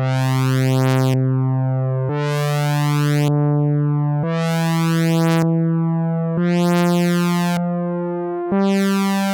Música